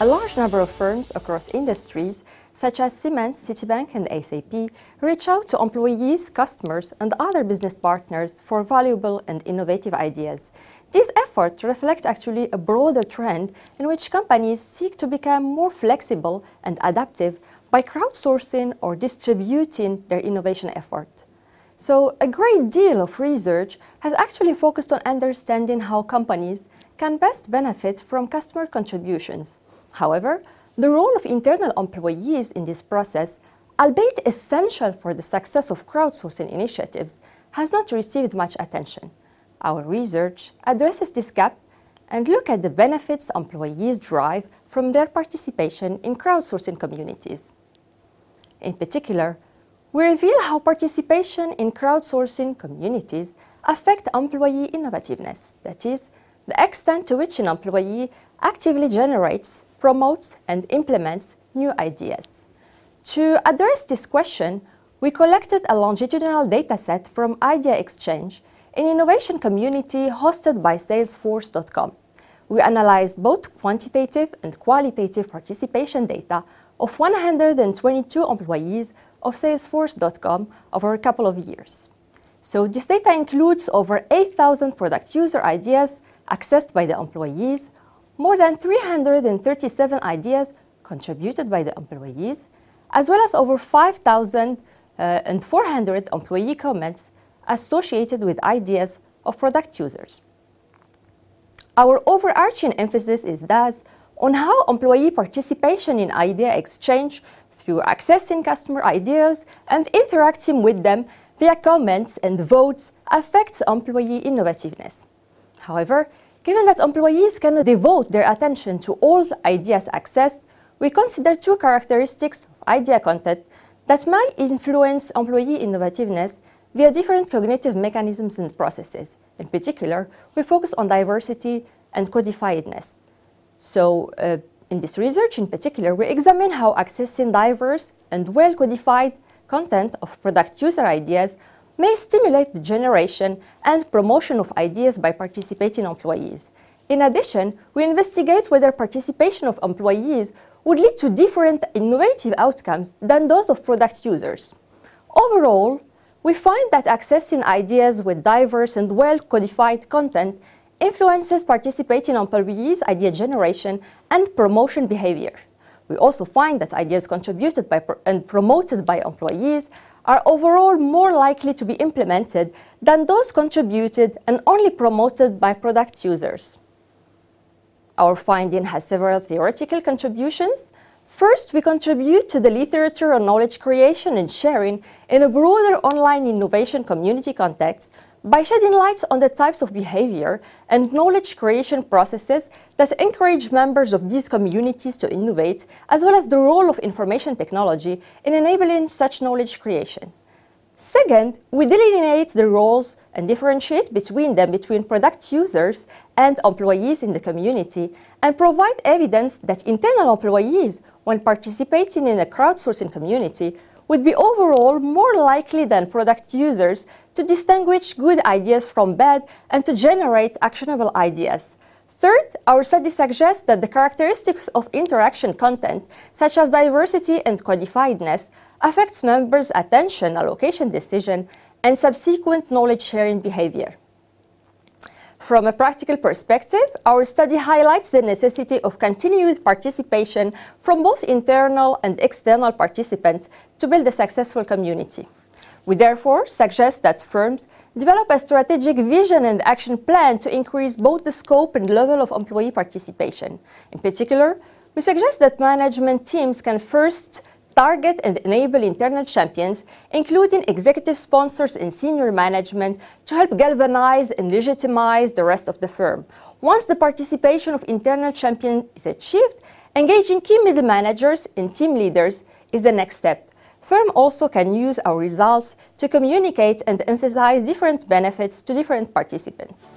A large number of firms across industries, such as Siemens, Citibank, and SAP, reach out to employees, customers, and other business partners for valuable and innovative ideas. These efforts reflect actually a broader trend in which companies seek to become more flexible and adaptive by crowdsourcing or distributing their innovation effort. So, a great deal of research has actually focused on understanding how companies can best benefit from customer contributions. However, the role of internal employees in this process, albeit essential for the success of crowdsourcing initiatives, has not received much attention. Our research addresses this gap and look at the benefits employees derive from their participation in crowdsourcing communities. In particular, we reveal how participation in crowdsourcing communities affect employee innovativeness, that is, the extent to which an employee actively generates promotes, and implements new ideas. To address this question, we collected a longitudinal dataset from Idea Exchange, an innovation community hosted by Salesforce.com. We analyzed both quantitative and qualitative participation data of 122 employees of Salesforce.com over a couple of years. So this data includes over 8,000 product user ideas accessed by the employees, more than 337 ideas contributed by the employees, as well as over 5,400 uh, employee comments associated with ideas of product users. Our overarching emphasis is thus on how employee participation in idea exchange through accessing customer ideas and interacting with them via comments and votes affects employee innovativeness. However, Given that employees cannot devote their attention to all ideas accessed, we consider two characteristics of idea content that might influence employee innovativeness via different cognitive mechanisms and processes. In particular, we focus on diversity and codifiedness. So, uh, in this research in particular, we examine how accessing diverse and well codified content of product user ideas may stimulate the generation and promotion of ideas by participating employees. In addition, we investigate whether participation of employees would lead to different innovative outcomes than those of product users. Overall, we find that accessing ideas with diverse and well codified content influences participating on employees' idea generation and promotion behavior. We also find that ideas contributed by and promoted by employees are overall more likely to be implemented than those contributed and only promoted by product users. Our finding has several theoretical contributions. First, we contribute to the literature on knowledge creation and sharing in a broader online innovation community context by shedding light on the types of behavior and knowledge creation processes that encourage members of these communities to innovate, as well as the role of information technology in enabling such knowledge creation. Second, we delineate the roles and differentiate between them between product users and employees in the community and provide evidence that internal employees, when participating in a crowdsourcing community, would be overall more likely than product users to distinguish good ideas from bad and to generate actionable ideas. Third, our study suggests that the characteristics of interaction content, such as diversity and codifiedness, affects members' attention allocation decision and subsequent knowledge sharing behavior. From a practical perspective, our study highlights the necessity of continued participation from both internal and external participants to build a successful community. We therefore suggest that firms develop a strategic vision and action plan to increase both the scope and level of employee participation. In particular, we suggest that management teams can first target and enable internal champions, including executive sponsors and senior management, to help galvanize and legitimize the rest of the firm. Once the participation of internal champions is achieved, engaging key middle managers and team leaders is the next step. Firm also can use our results to communicate and emphasize different benefits to different participants.